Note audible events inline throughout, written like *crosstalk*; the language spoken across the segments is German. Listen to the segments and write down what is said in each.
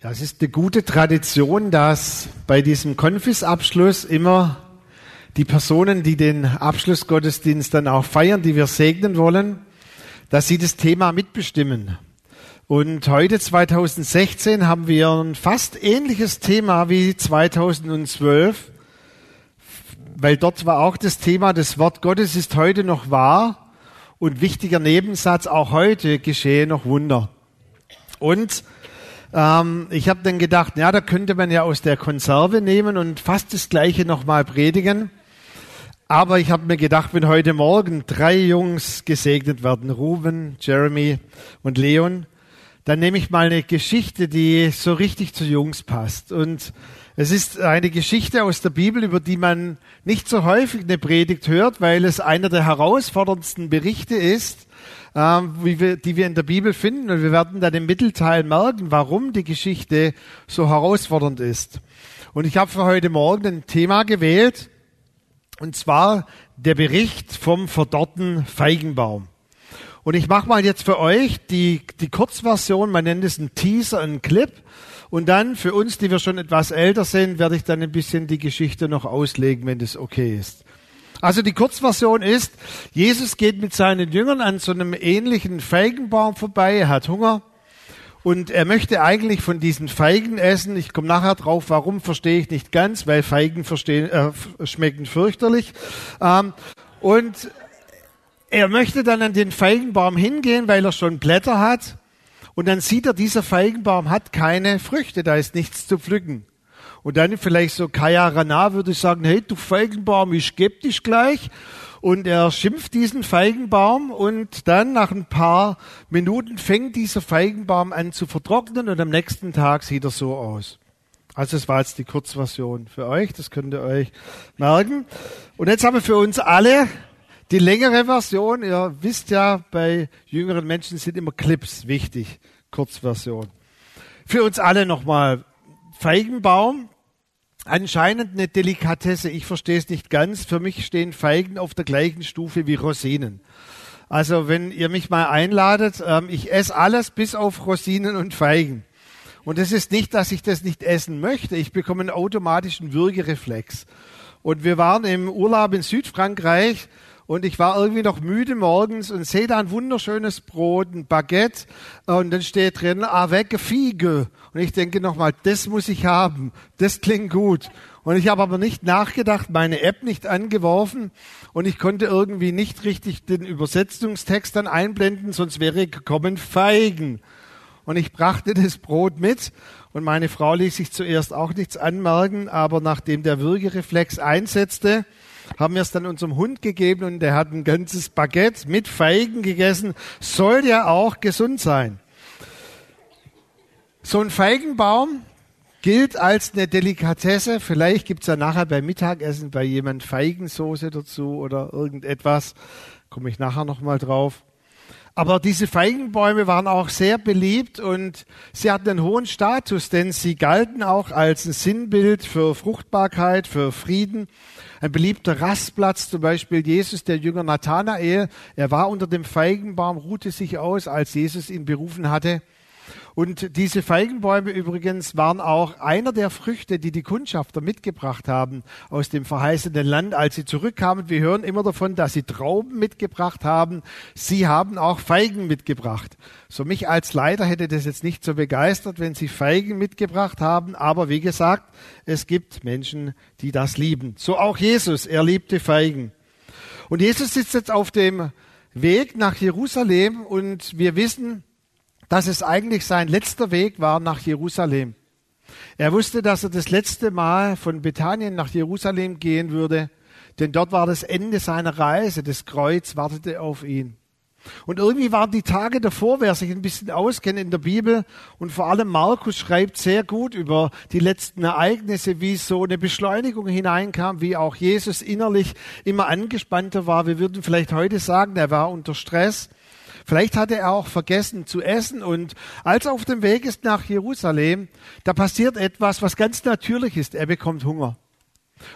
Ja, es ist eine gute Tradition, dass bei diesem Konfisabschluss immer die Personen, die den Abschlussgottesdienst dann auch feiern, die wir segnen wollen, dass sie das Thema mitbestimmen. Und heute 2016 haben wir ein fast ähnliches Thema wie 2012, weil dort war auch das Thema, das Wort Gottes ist heute noch wahr und wichtiger Nebensatz, auch heute geschehe noch Wunder. Und ähm, ich habe dann gedacht, ja, da könnte man ja aus der Konserve nehmen und fast das Gleiche nochmal predigen. Aber ich habe mir gedacht, wenn heute Morgen drei Jungs gesegnet werden, Ruben, Jeremy und Leon, dann nehme ich mal eine Geschichte, die so richtig zu Jungs passt. Und es ist eine Geschichte aus der Bibel, über die man nicht so häufig eine Predigt hört, weil es einer der herausforderndsten Berichte ist ähm, die wir in der Bibel finden. Und wir werden dann im Mittelteil merken, warum die Geschichte so herausfordernd ist. Und ich habe für heute Morgen ein Thema gewählt, und zwar der Bericht vom verdorrten Feigenbaum. Und ich mache mal jetzt für euch die, die Kurzversion, man nennt es einen Teaser, einen Clip. Und dann für uns, die wir schon etwas älter sind, werde ich dann ein bisschen die Geschichte noch auslegen, wenn das okay ist. Also die Kurzversion ist, Jesus geht mit seinen Jüngern an so einem ähnlichen Feigenbaum vorbei, er hat Hunger und er möchte eigentlich von diesen Feigen essen. Ich komme nachher drauf, warum verstehe ich nicht ganz, weil Feigen verstehen, äh, schmecken fürchterlich. Ähm, und er möchte dann an den Feigenbaum hingehen, weil er schon Blätter hat. Und dann sieht er, dieser Feigenbaum hat keine Früchte, da ist nichts zu pflücken. Und dann vielleicht so Kaya Rana würde sagen, hey, du Feigenbaum, ich geb dich gleich. Und er schimpft diesen Feigenbaum und dann nach ein paar Minuten fängt dieser Feigenbaum an zu vertrocknen und am nächsten Tag sieht er so aus. Also das war jetzt die Kurzversion für euch, das könnt ihr euch merken. Und jetzt haben wir für uns alle die längere Version. Ihr wisst ja, bei jüngeren Menschen sind immer Clips wichtig, Kurzversion. Für uns alle nochmal Feigenbaum, anscheinend eine Delikatesse. Ich verstehe es nicht ganz. Für mich stehen Feigen auf der gleichen Stufe wie Rosinen. Also wenn ihr mich mal einladet, ähm, ich esse alles bis auf Rosinen und Feigen. Und es ist nicht, dass ich das nicht essen möchte. Ich bekomme einen automatischen Würgereflex. Und wir waren im Urlaub in Südfrankreich und ich war irgendwie noch müde morgens und sehe da ein wunderschönes Brot, ein Baguette und dann steht drin, avec figue. Und ich denke nochmal, das muss ich haben, das klingt gut. Und ich habe aber nicht nachgedacht, meine App nicht angeworfen und ich konnte irgendwie nicht richtig den Übersetzungstext dann einblenden, sonst wäre gekommen Feigen. Und ich brachte das Brot mit und meine Frau ließ sich zuerst auch nichts anmerken, aber nachdem der Würgereflex einsetzte, haben wir es dann unserem Hund gegeben und der hat ein ganzes Baguette mit Feigen gegessen. Soll ja auch gesund sein. So ein Feigenbaum gilt als eine Delikatesse. Vielleicht gibt's ja nachher beim Mittagessen bei jemand Feigensoße dazu oder irgendetwas. Komme ich nachher nochmal drauf. Aber diese Feigenbäume waren auch sehr beliebt und sie hatten einen hohen Status, denn sie galten auch als ein Sinnbild für Fruchtbarkeit, für Frieden. Ein beliebter Rastplatz, zum Beispiel Jesus, der Jünger Nathanael, er war unter dem Feigenbaum, ruhte sich aus, als Jesus ihn berufen hatte. Und diese Feigenbäume übrigens waren auch einer der Früchte, die die Kundschafter mitgebracht haben aus dem verheißenen Land, als sie zurückkamen. Wir hören immer davon, dass sie Trauben mitgebracht haben. Sie haben auch Feigen mitgebracht. So mich als Leiter hätte das jetzt nicht so begeistert, wenn sie Feigen mitgebracht haben. Aber wie gesagt, es gibt Menschen, die das lieben. So auch Jesus. Er liebte Feigen. Und Jesus sitzt jetzt auf dem Weg nach Jerusalem und wir wissen, dass es eigentlich sein letzter Weg war nach Jerusalem. Er wusste, dass er das letzte Mal von Bethanien nach Jerusalem gehen würde, denn dort war das Ende seiner Reise. Das Kreuz wartete auf ihn. Und irgendwie waren die Tage davor, wer sich ein bisschen auskennt in der Bibel und vor allem Markus schreibt sehr gut über die letzten Ereignisse, wie so eine Beschleunigung hineinkam, wie auch Jesus innerlich immer angespannter war. Wir würden vielleicht heute sagen, er war unter Stress. Vielleicht hatte er auch vergessen zu essen und als er auf dem Weg ist nach Jerusalem, da passiert etwas, was ganz natürlich ist. Er bekommt Hunger.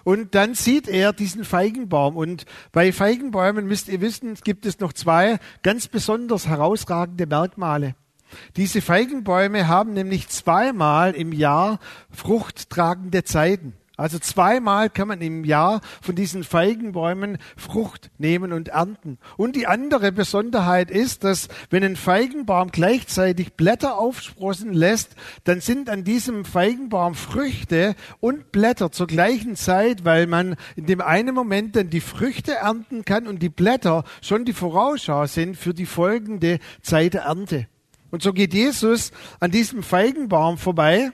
Und dann sieht er diesen Feigenbaum. Und bei Feigenbäumen müsst ihr wissen, gibt es noch zwei ganz besonders herausragende Merkmale. Diese Feigenbäume haben nämlich zweimal im Jahr fruchttragende Zeiten. Also zweimal kann man im Jahr von diesen Feigenbäumen Frucht nehmen und ernten. Und die andere Besonderheit ist, dass wenn ein Feigenbaum gleichzeitig Blätter aufsprossen lässt, dann sind an diesem Feigenbaum Früchte und Blätter zur gleichen Zeit, weil man in dem einen Moment dann die Früchte ernten kann und die Blätter schon die Vorausschau sind für die folgende Zeit der Ernte. Und so geht Jesus an diesem Feigenbaum vorbei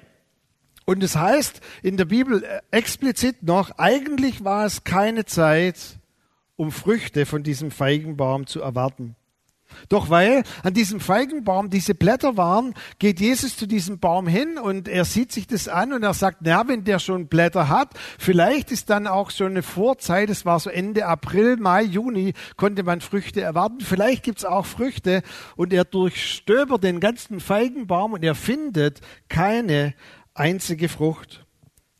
und es heißt in der Bibel äh, explizit noch, eigentlich war es keine Zeit, um Früchte von diesem Feigenbaum zu erwarten. Doch weil an diesem Feigenbaum diese Blätter waren, geht Jesus zu diesem Baum hin und er sieht sich das an und er sagt, na, wenn der schon Blätter hat, vielleicht ist dann auch schon eine Vorzeit, es war so Ende April, Mai, Juni, konnte man Früchte erwarten, vielleicht gibt's auch Früchte und er durchstöbert den ganzen Feigenbaum und er findet keine einzige Frucht.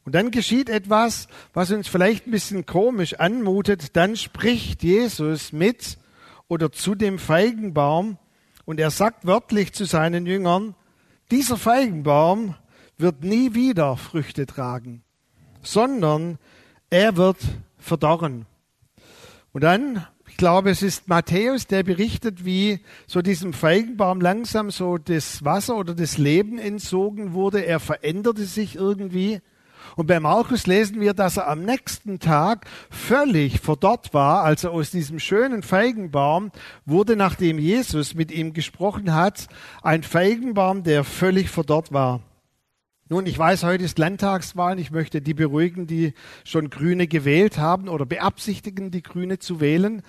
Und dann geschieht etwas, was uns vielleicht ein bisschen komisch anmutet. Dann spricht Jesus mit oder zu dem Feigenbaum und er sagt wörtlich zu seinen Jüngern, dieser Feigenbaum wird nie wieder Früchte tragen, sondern er wird verdorren. Und dann glaube, es ist Matthäus, der berichtet, wie so diesem Feigenbaum langsam so das Wasser oder das Leben entzogen wurde. Er veränderte sich irgendwie. Und bei Markus lesen wir, dass er am nächsten Tag völlig verdorrt war. Also aus diesem schönen Feigenbaum wurde, nachdem Jesus mit ihm gesprochen hat, ein Feigenbaum, der völlig verdorrt war. Nun, ich weiß, heute ist Landtagswahl. Ich möchte die beruhigen, die schon Grüne gewählt haben oder beabsichtigen, die Grüne zu wählen.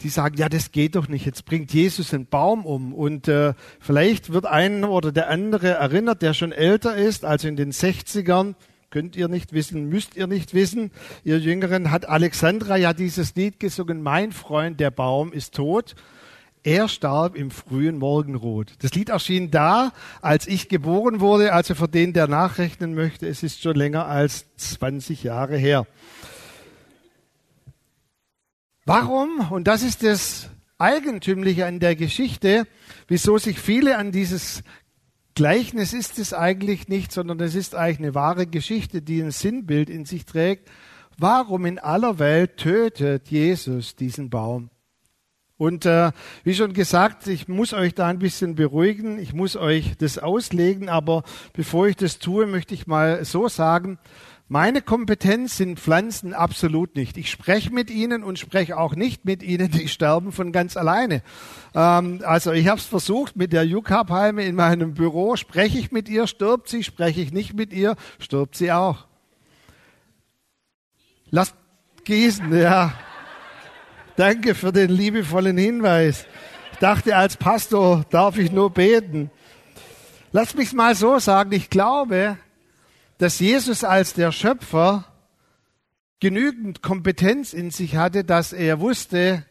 Die sagen, ja, das geht doch nicht. Jetzt bringt Jesus einen Baum um. Und äh, vielleicht wird ein oder der andere erinnert, der schon älter ist, also in den 60ern. Könnt ihr nicht wissen, müsst ihr nicht wissen. Ihr Jüngeren hat Alexandra ja dieses Lied gesungen, Mein Freund, der Baum ist tot. Er starb im frühen Morgenrot. Das Lied erschien da, als ich geboren wurde, also für den, der nachrechnen möchte, es ist schon länger als 20 Jahre her. Warum, und das ist das Eigentümliche an der Geschichte, wieso sich viele an dieses Gleichnis ist es eigentlich nicht, sondern es ist eigentlich eine wahre Geschichte, die ein Sinnbild in sich trägt. Warum in aller Welt tötet Jesus diesen Baum? Und äh, wie schon gesagt, ich muss euch da ein bisschen beruhigen, ich muss euch das auslegen, aber bevor ich das tue, möchte ich mal so sagen, meine Kompetenz sind Pflanzen absolut nicht. Ich spreche mit ihnen und spreche auch nicht mit ihnen, die sterben von ganz alleine. Ähm, also ich habe es versucht mit der Juka-Palme in meinem Büro. Spreche ich mit ihr, stirbt sie. Spreche ich nicht mit ihr, stirbt sie auch. Lasst gießen, ja. Danke für den liebevollen Hinweis. Ich dachte, als Pastor darf ich nur beten. Lass mich mal so sagen, ich glaube, dass Jesus als der Schöpfer genügend Kompetenz in sich hatte, dass er wusste,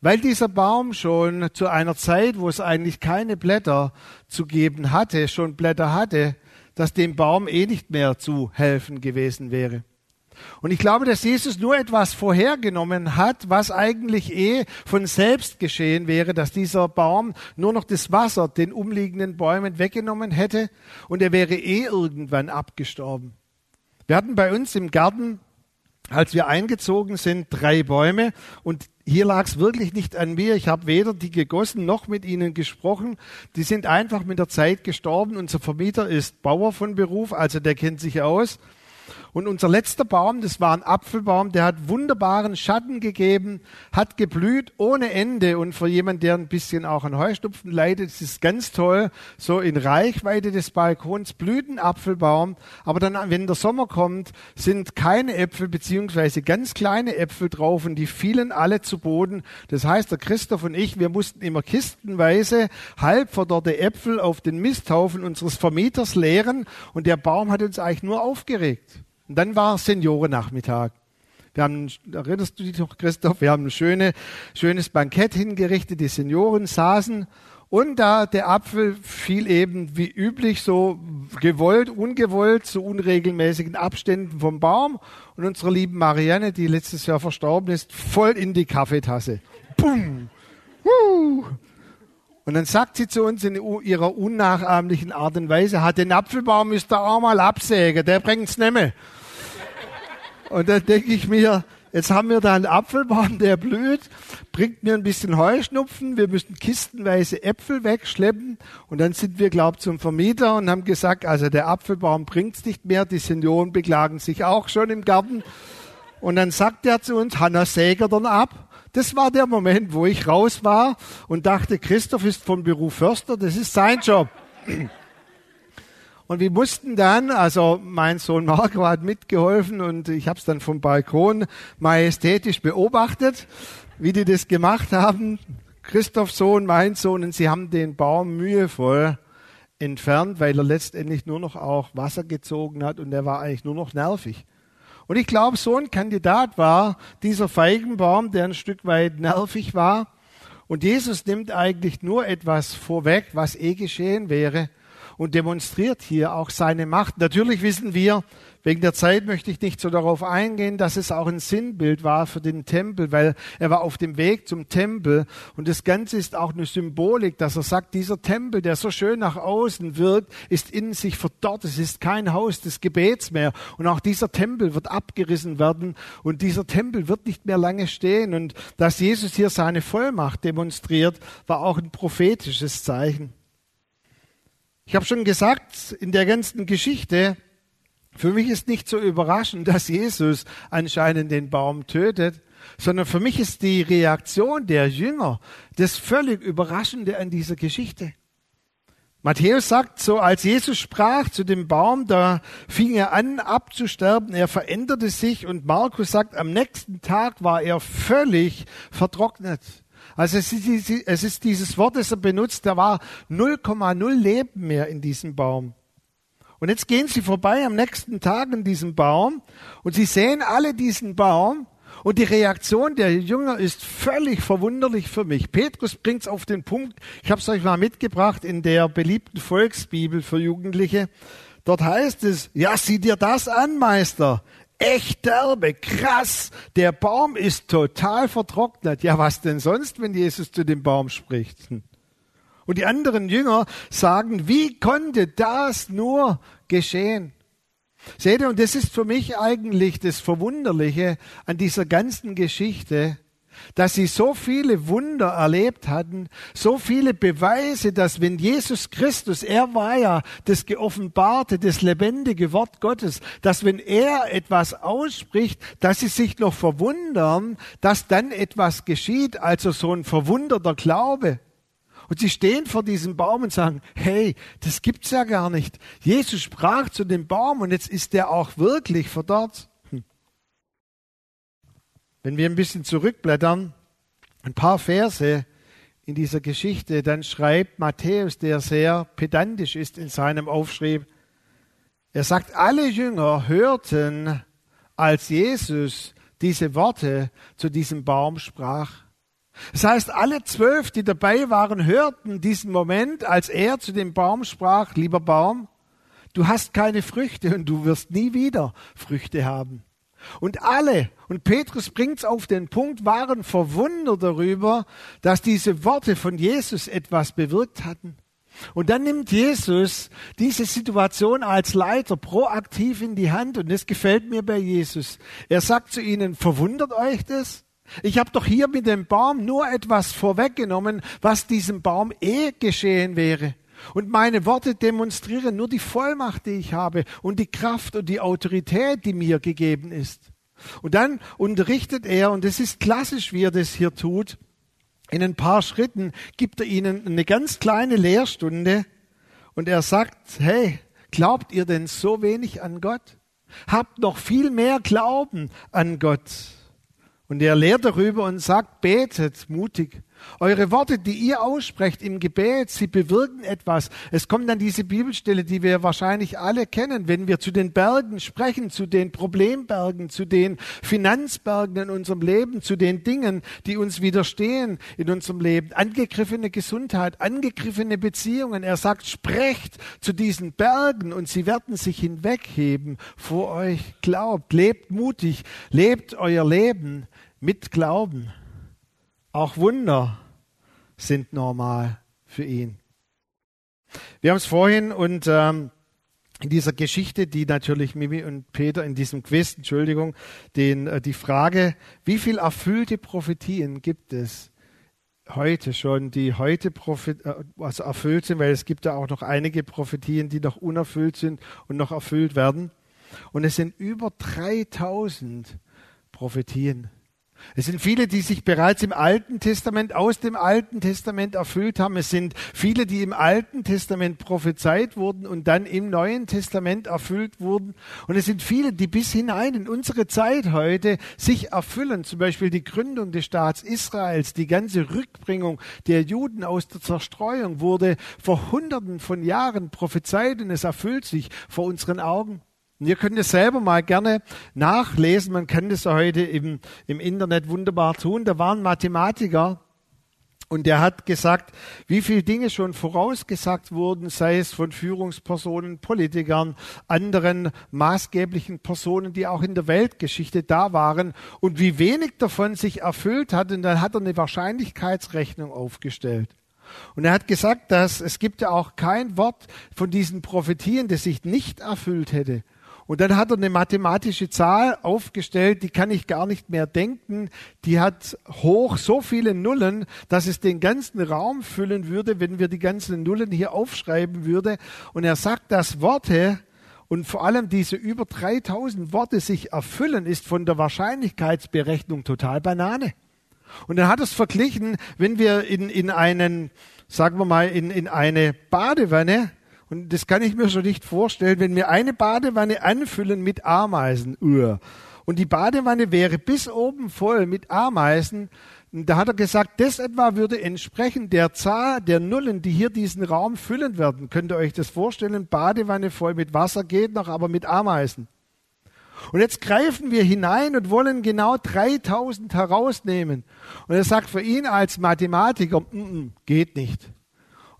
weil dieser Baum schon zu einer Zeit, wo es eigentlich keine Blätter zu geben hatte, schon Blätter hatte, dass dem Baum eh nicht mehr zu helfen gewesen wäre. Und ich glaube, dass Jesus nur etwas vorhergenommen hat, was eigentlich eh von selbst geschehen wäre, dass dieser Baum nur noch das Wasser den umliegenden Bäumen weggenommen hätte und er wäre eh irgendwann abgestorben. Wir hatten bei uns im Garten, als wir eingezogen sind, drei Bäume und hier lag es wirklich nicht an mir. Ich habe weder die gegossen noch mit ihnen gesprochen. Die sind einfach mit der Zeit gestorben. Unser Vermieter ist Bauer von Beruf, also der kennt sich aus. Und unser letzter Baum, das war ein Apfelbaum, der hat wunderbaren Schatten gegeben, hat geblüht ohne Ende. Und für jemanden, der ein bisschen auch an Heustupfen leidet, ist es ganz toll, so in Reichweite des Balkons blüht ein Apfelbaum. Aber dann, wenn der Sommer kommt, sind keine Äpfel beziehungsweise ganz kleine Äpfel drauf und die fielen alle zu Boden. Das heißt, der Christoph und ich, wir mussten immer kistenweise halb verdorrte Äpfel auf den Misthaufen unseres Vermieters leeren und der Baum hat uns eigentlich nur aufgeregt. Und dann war Seniorennachmittag. Wir haben, erinnerst du dich noch, Christoph? Wir haben ein schöne, schönes Bankett hingerichtet. Die Senioren saßen und da der Apfel fiel eben wie üblich so gewollt, ungewollt, zu unregelmäßigen Abständen vom Baum. Und unsere lieben Marianne, die letztes Jahr verstorben ist, voll in die Kaffeetasse. Bumm! Uh! Und dann sagt sie zu uns in ihrer unnachahmlichen Art und Weise, hat den Apfelbaum müsst ihr auch mal absägen, der bringt's nimmer. Und dann denke ich mir, jetzt haben wir da einen Apfelbaum, der blüht, bringt mir ein bisschen Heuschnupfen, wir müssen kistenweise Äpfel wegschleppen und dann sind wir, glaub zum Vermieter und haben gesagt, also der Apfelbaum bringt's nicht mehr, die Senioren beklagen sich auch schon im Garten. Und dann sagt er zu uns, Hanna Säger dann ab. Das war der Moment, wo ich raus war und dachte, Christoph ist vom Beruf Förster, das ist sein Job. Und wir mussten dann, also mein Sohn Marco hat mitgeholfen und ich habe es dann vom Balkon majestätisch beobachtet, wie die das gemacht haben. Christophs Sohn, mein Sohn, und sie haben den Baum mühevoll entfernt, weil er letztendlich nur noch auch Wasser gezogen hat und er war eigentlich nur noch nervig. Und ich glaube, so ein Kandidat war dieser Feigenbaum, der ein Stück weit nervig war. Und Jesus nimmt eigentlich nur etwas vorweg, was eh geschehen wäre und demonstriert hier auch seine Macht. Natürlich wissen wir, wegen der Zeit möchte ich nicht so darauf eingehen, dass es auch ein Sinnbild war für den Tempel, weil er war auf dem Weg zum Tempel und das Ganze ist auch eine Symbolik, dass er sagt, dieser Tempel, der so schön nach außen wirkt, ist in sich verdorrt. Es ist kein Haus des Gebets mehr und auch dieser Tempel wird abgerissen werden und dieser Tempel wird nicht mehr lange stehen und dass Jesus hier seine Vollmacht demonstriert, war auch ein prophetisches Zeichen. Ich habe schon gesagt, in der ganzen Geschichte, für mich ist nicht so überraschend, dass Jesus anscheinend den Baum tötet, sondern für mich ist die Reaktion der Jünger das völlig Überraschende an dieser Geschichte. Matthäus sagt so, als Jesus sprach zu dem Baum, da fing er an abzusterben, er veränderte sich und Markus sagt, am nächsten Tag war er völlig vertrocknet. Also es ist, es ist dieses Wort, das er benutzt, da war 0,0 Leben mehr in diesem Baum. Und jetzt gehen sie vorbei am nächsten Tag in diesem Baum und sie sehen alle diesen Baum und die Reaktion der Jünger ist völlig verwunderlich für mich. Petrus bringt es auf den Punkt, ich habe es euch mal mitgebracht in der beliebten Volksbibel für Jugendliche. Dort heißt es, ja, sieh dir das an, Meister echt derbe, krass. Der Baum ist total vertrocknet. Ja, was denn sonst, wenn Jesus zu dem Baum spricht? Und die anderen Jünger sagen, wie konnte das nur geschehen? Seht ihr, und das ist für mich eigentlich das Verwunderliche an dieser ganzen Geschichte, dass sie so viele Wunder erlebt hatten, so viele Beweise, dass wenn Jesus Christus, er war ja das geoffenbarte, das lebendige Wort Gottes, dass wenn er etwas ausspricht, dass sie sich noch verwundern, dass dann etwas geschieht, also so ein verwunderter Glaube. Und sie stehen vor diesem Baum und sagen, hey, das gibt's ja gar nicht. Jesus sprach zu dem Baum und jetzt ist der auch wirklich verdorrt. Wenn wir ein bisschen zurückblättern, ein paar Verse in dieser Geschichte, dann schreibt Matthäus, der sehr pedantisch ist in seinem Aufschrieb, er sagt, alle Jünger hörten, als Jesus diese Worte zu diesem Baum sprach. Das heißt, alle zwölf, die dabei waren, hörten diesen Moment, als er zu dem Baum sprach, lieber Baum, du hast keine Früchte und du wirst nie wieder Früchte haben. Und alle, und Petrus bringt's auf den Punkt, waren verwundert darüber, dass diese Worte von Jesus etwas bewirkt hatten. Und dann nimmt Jesus diese Situation als Leiter proaktiv in die Hand und das gefällt mir bei Jesus. Er sagt zu ihnen, verwundert euch das? Ich habe doch hier mit dem Baum nur etwas vorweggenommen, was diesem Baum eh geschehen wäre. Und meine Worte demonstrieren nur die Vollmacht, die ich habe und die Kraft und die Autorität, die mir gegeben ist. Und dann unterrichtet er, und es ist klassisch, wie er das hier tut, in ein paar Schritten gibt er ihnen eine ganz kleine Lehrstunde und er sagt, hey, glaubt ihr denn so wenig an Gott? Habt noch viel mehr Glauben an Gott. Und er lehrt darüber und sagt, betet mutig eure Worte, die ihr aussprecht im Gebet, sie bewirken etwas. Es kommt dann diese Bibelstelle, die wir wahrscheinlich alle kennen, wenn wir zu den Bergen sprechen, zu den Problembergen, zu den Finanzbergen in unserem Leben, zu den Dingen, die uns widerstehen in unserem Leben. Angegriffene Gesundheit, angegriffene Beziehungen. Er sagt, sprecht zu diesen Bergen und sie werden sich hinwegheben vor euch. Glaubt, lebt mutig, lebt euer Leben mit Glauben. Auch Wunder sind normal für ihn. Wir haben es vorhin und ähm, in dieser Geschichte, die natürlich Mimi und Peter in diesem Quiz, Entschuldigung, den, äh, die Frage, wie viel erfüllte Prophetien gibt es heute schon, die heute Prophet, äh, also erfüllt sind, weil es gibt ja auch noch einige Prophetien, die noch unerfüllt sind und noch erfüllt werden. Und es sind über 3000 Prophetien. Es sind viele, die sich bereits im Alten Testament, aus dem Alten Testament erfüllt haben. Es sind viele, die im Alten Testament prophezeit wurden und dann im Neuen Testament erfüllt wurden. Und es sind viele, die bis hinein in unsere Zeit heute sich erfüllen. Zum Beispiel die Gründung des Staats Israels, die ganze Rückbringung der Juden aus der Zerstreuung wurde vor Hunderten von Jahren prophezeit und es erfüllt sich vor unseren Augen. Und ihr könnt es selber mal gerne nachlesen. Man kann das heute im, im Internet wunderbar tun. Da war ein Mathematiker und der hat gesagt, wie viele Dinge schon vorausgesagt wurden, sei es von Führungspersonen, Politikern, anderen maßgeblichen Personen, die auch in der Weltgeschichte da waren und wie wenig davon sich erfüllt hat. Und dann hat er eine Wahrscheinlichkeitsrechnung aufgestellt. Und er hat gesagt, dass es gibt ja auch kein Wort von diesen Prophetien, das sich nicht erfüllt hätte. Und dann hat er eine mathematische Zahl aufgestellt, die kann ich gar nicht mehr denken. Die hat hoch so viele Nullen, dass es den ganzen Raum füllen würde, wenn wir die ganzen Nullen hier aufschreiben würde. Und er sagt, dass Worte und vor allem diese über 3000 Worte sich erfüllen, ist von der Wahrscheinlichkeitsberechnung total Banane. Und dann hat es verglichen, wenn wir in, in einen, sagen wir mal, in, in eine Badewanne und das kann ich mir schon nicht vorstellen, wenn wir eine Badewanne anfüllen mit Ameisen. Und die Badewanne wäre bis oben voll mit Ameisen. Da hat er gesagt, das etwa würde entsprechen der Zahl der Nullen, die hier diesen Raum füllen werden. Könnt ihr euch das vorstellen? Badewanne voll mit Wasser geht noch, aber mit Ameisen. Und jetzt greifen wir hinein und wollen genau 3000 herausnehmen. Und er sagt für ihn als Mathematiker, mm -mm, geht nicht.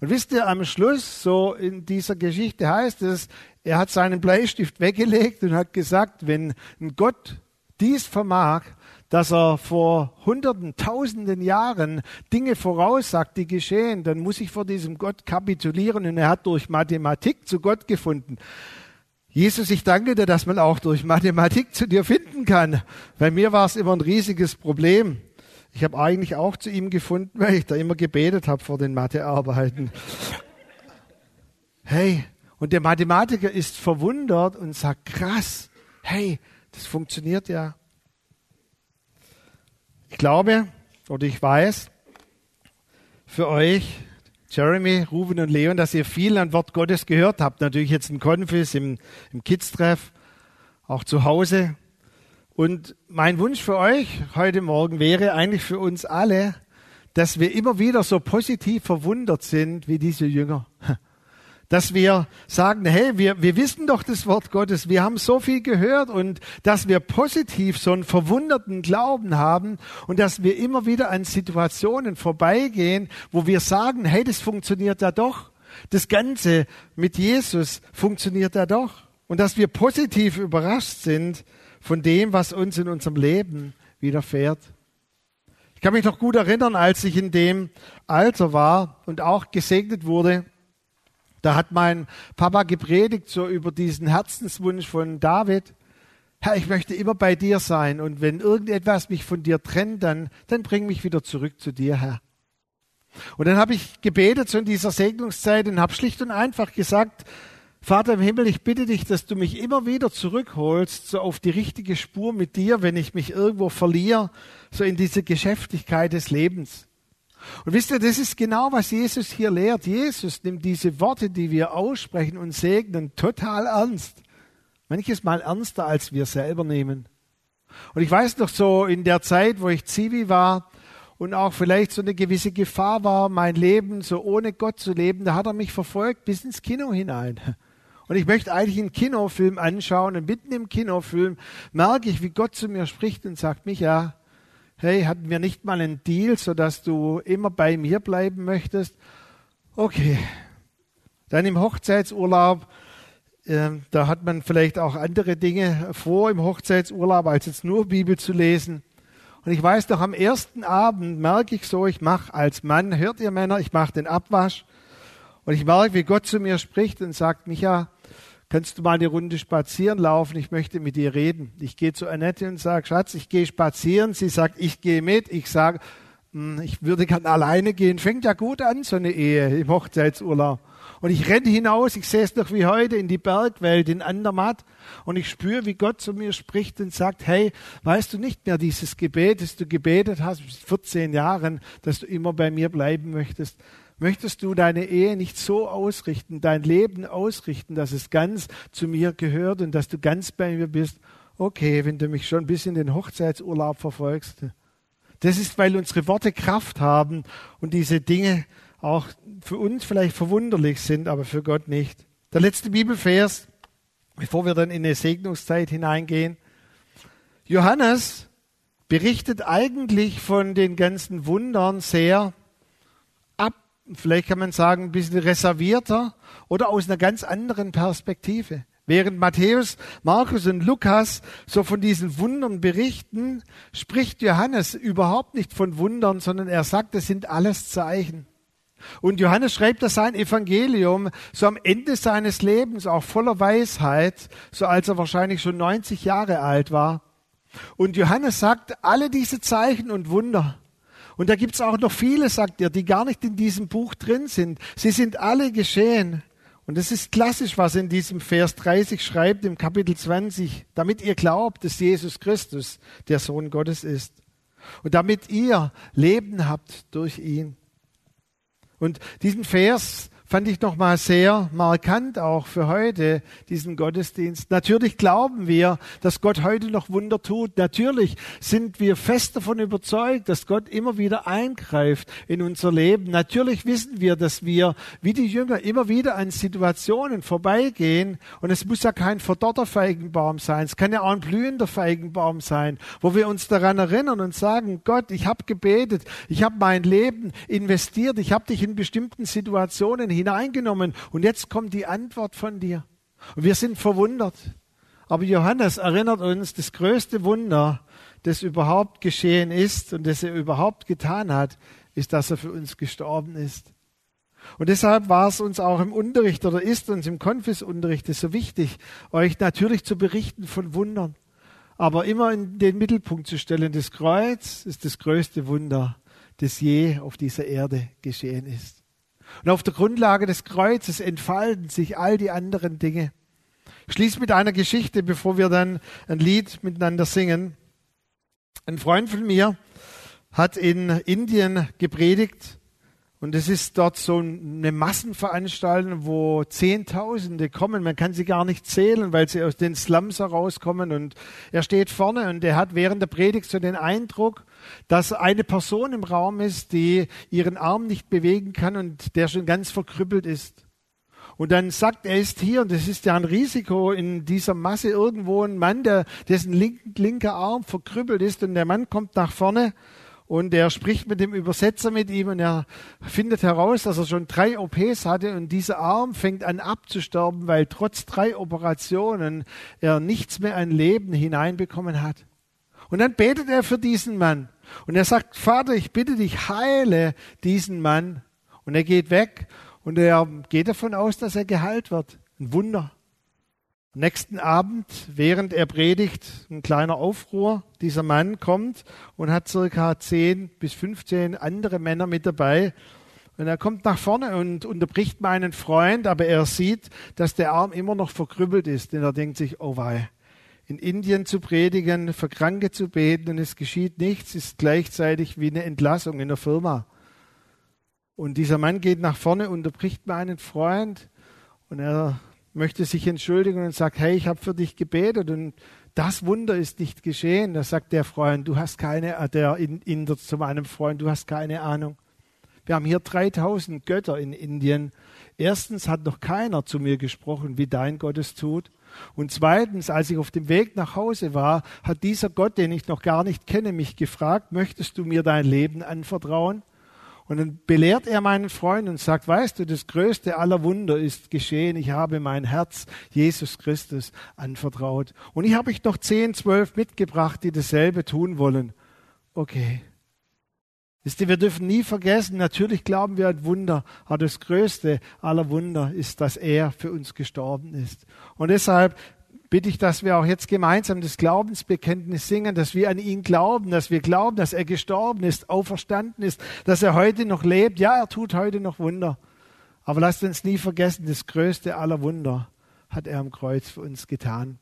Und wisst ihr, am Schluss, so in dieser Geschichte heißt es, er hat seinen Bleistift weggelegt und hat gesagt, wenn Gott dies vermag, dass er vor hunderten, tausenden Jahren Dinge voraussagt, die geschehen, dann muss ich vor diesem Gott kapitulieren. Und er hat durch Mathematik zu Gott gefunden. Jesus, ich danke dir, dass man auch durch Mathematik zu dir finden kann. Bei mir war es immer ein riesiges Problem. Ich habe eigentlich auch zu ihm gefunden, weil ich da immer gebetet habe vor den Mathearbeiten. Hey, und der Mathematiker ist verwundert und sagt, krass, hey, das funktioniert ja. Ich glaube oder ich weiß für euch, Jeremy, Ruben und Leon, dass ihr viel an Wort Gottes gehört habt. Natürlich jetzt im Konfis, im, im Kids-Treff, auch zu Hause. Und mein Wunsch für euch heute Morgen wäre eigentlich für uns alle, dass wir immer wieder so positiv verwundert sind wie diese Jünger. *laughs* Dass wir sagen, hey, wir, wir wissen doch das Wort Gottes, wir haben so viel gehört und dass wir positiv so einen verwunderten Glauben haben und dass wir immer wieder an Situationen vorbeigehen, wo wir sagen, hey, das funktioniert da doch. Das Ganze mit Jesus funktioniert da doch. Und dass wir positiv überrascht sind, von dem, was uns in unserem Leben widerfährt. Ich kann mich noch gut erinnern, als ich in dem Alter war und auch gesegnet wurde, da hat mein Papa gepredigt so über diesen Herzenswunsch von David. Herr, ich möchte immer bei dir sein und wenn irgendetwas mich von dir trennt, dann, dann bring mich wieder zurück zu dir, Herr. Und dann habe ich gebetet so in dieser Segnungszeit und habe schlicht und einfach gesagt, Vater im Himmel, ich bitte dich, dass du mich immer wieder zurückholst, so auf die richtige Spur mit dir, wenn ich mich irgendwo verliere, so in diese Geschäftigkeit des Lebens. Und wisst ihr, das ist genau, was Jesus hier lehrt. Jesus nimmt diese Worte, die wir aussprechen und segnen, total ernst. Manches Mal ernster, als wir selber nehmen. Und ich weiß noch so, in der Zeit, wo ich Zivi war und auch vielleicht so eine gewisse Gefahr war, mein Leben so ohne Gott zu leben, da hat er mich verfolgt bis ins Kino hinein. Und ich möchte eigentlich einen Kinofilm anschauen und mitten im Kinofilm merke ich, wie Gott zu mir spricht und sagt, Micha, hey, hatten wir nicht mal einen Deal, sodass du immer bei mir bleiben möchtest? Okay. Dann im Hochzeitsurlaub, äh, da hat man vielleicht auch andere Dinge vor im Hochzeitsurlaub, als jetzt nur Bibel zu lesen. Und ich weiß noch, am ersten Abend merke ich so, ich mache als Mann, hört ihr Männer, ich mache den Abwasch. Und ich merke, wie Gott zu mir spricht und sagt, Micha, kannst du mal eine Runde spazieren laufen? Ich möchte mit dir reden. Ich gehe zu Annette und sage, Schatz, ich gehe spazieren. Sie sagt, ich gehe mit. Ich sage, hm, ich würde gern alleine gehen. Fängt ja gut an, so eine Ehe im Hochzeitsurlaub. Und ich renne hinaus, ich sehe es noch wie heute in die Bergwelt in Andermatt und ich spüre, wie Gott zu mir spricht und sagt, hey, weißt du nicht mehr dieses Gebet, das du gebetet hast, 14 Jahren, dass du immer bei mir bleiben möchtest? Möchtest du deine Ehe nicht so ausrichten, dein Leben ausrichten, dass es ganz zu mir gehört und dass du ganz bei mir bist? Okay, wenn du mich schon bis in den Hochzeitsurlaub verfolgst. Das ist, weil unsere Worte Kraft haben und diese Dinge auch für uns vielleicht verwunderlich sind, aber für Gott nicht. Der letzte Bibelvers, bevor wir dann in eine Segnungszeit hineingehen. Johannes berichtet eigentlich von den ganzen Wundern sehr vielleicht kann man sagen, ein bisschen reservierter oder aus einer ganz anderen Perspektive. Während Matthäus, Markus und Lukas so von diesen Wundern berichten, spricht Johannes überhaupt nicht von Wundern, sondern er sagt, es sind alles Zeichen. Und Johannes schreibt das sein Evangelium so am Ende seines Lebens, auch voller Weisheit, so als er wahrscheinlich schon 90 Jahre alt war. Und Johannes sagt, alle diese Zeichen und Wunder, und da gibt's auch noch viele, sagt er, die gar nicht in diesem Buch drin sind. Sie sind alle geschehen. Und es ist klassisch, was in diesem Vers 30 schreibt, im Kapitel 20, damit ihr glaubt, dass Jesus Christus der Sohn Gottes ist. Und damit ihr Leben habt durch ihn. Und diesen Vers fand ich nochmal sehr markant auch für heute, diesen Gottesdienst. Natürlich glauben wir, dass Gott heute noch Wunder tut. Natürlich sind wir fest davon überzeugt, dass Gott immer wieder eingreift in unser Leben. Natürlich wissen wir, dass wir, wie die Jünger, immer wieder an Situationen vorbeigehen. Und es muss ja kein verdorrter Feigenbaum sein. Es kann ja auch ein blühender Feigenbaum sein, wo wir uns daran erinnern und sagen, Gott, ich habe gebetet, ich habe mein Leben investiert, ich habe dich in bestimmten Situationen hineingenommen und jetzt kommt die Antwort von dir. Und wir sind verwundert. Aber Johannes erinnert uns, das größte Wunder, das überhaupt geschehen ist und das er überhaupt getan hat, ist, dass er für uns gestorben ist. Und deshalb war es uns auch im Unterricht oder ist uns im Konfisunterricht so wichtig, euch natürlich zu berichten von Wundern, aber immer in den Mittelpunkt zu stellen. Das Kreuz ist das größte Wunder, das je auf dieser Erde geschehen ist. Und auf der Grundlage des Kreuzes entfalten sich all die anderen Dinge. Ich schließe mit einer Geschichte, bevor wir dann ein Lied miteinander singen. Ein Freund von mir hat in Indien gepredigt und es ist dort so eine Massenveranstaltung, wo Zehntausende kommen. Man kann sie gar nicht zählen, weil sie aus den Slums herauskommen. Und er steht vorne und er hat während der Predigt so den Eindruck, dass eine Person im Raum ist, die ihren Arm nicht bewegen kann und der schon ganz verkrüppelt ist. Und dann sagt er ist hier, und das ist ja ein Risiko in dieser Masse irgendwo ein Mann, der, dessen link, linker Arm verkrüppelt ist und der Mann kommt nach vorne und er spricht mit dem Übersetzer mit ihm und er findet heraus, dass er schon drei OPs hatte und dieser Arm fängt an abzusterben, weil trotz drei Operationen er nichts mehr an Leben hineinbekommen hat. Und dann betet er für diesen Mann und er sagt, Vater, ich bitte dich, heile diesen Mann. Und er geht weg und er geht davon aus, dass er geheilt wird. Ein Wunder. Nächsten Abend, während er predigt, ein kleiner Aufruhr. Dieser Mann kommt und hat circa 10 bis 15 andere Männer mit dabei. Und er kommt nach vorne und unterbricht meinen Freund, aber er sieht, dass der Arm immer noch verkrüppelt ist. Denn er denkt sich, oh wei, in Indien zu predigen, für Kranke zu beten und es geschieht nichts, ist gleichzeitig wie eine Entlassung in der Firma. Und dieser Mann geht nach vorne, unterbricht meinen Freund und er möchte sich entschuldigen und sagt, hey, ich habe für dich gebetet und das Wunder ist nicht geschehen. Da sagt der Freund, du hast keine, äh, der Inder zu meinem Freund, du hast keine Ahnung. Wir haben hier 3000 Götter in Indien. Erstens hat noch keiner zu mir gesprochen, wie dein Gott es tut. Und zweitens, als ich auf dem Weg nach Hause war, hat dieser Gott, den ich noch gar nicht kenne, mich gefragt, möchtest du mir dein Leben anvertrauen? Und dann belehrt er meinen Freund und sagt, weißt du, das größte aller Wunder ist geschehen. Ich habe mein Herz Jesus Christus anvertraut. Und ich habe ich noch zehn, zwölf mitgebracht, die dasselbe tun wollen. okay. Wisst ihr, wir dürfen nie vergessen, natürlich glauben wir an Wunder, aber das größte aller Wunder ist, dass er für uns gestorben ist. Und deshalb bitte ich, dass wir auch jetzt gemeinsam das Glaubensbekenntnis singen, dass wir an ihn glauben, dass wir glauben, dass er gestorben ist, auferstanden ist, dass er heute noch lebt. Ja, er tut heute noch Wunder. Aber lasst uns nie vergessen, das größte aller Wunder hat er am Kreuz für uns getan.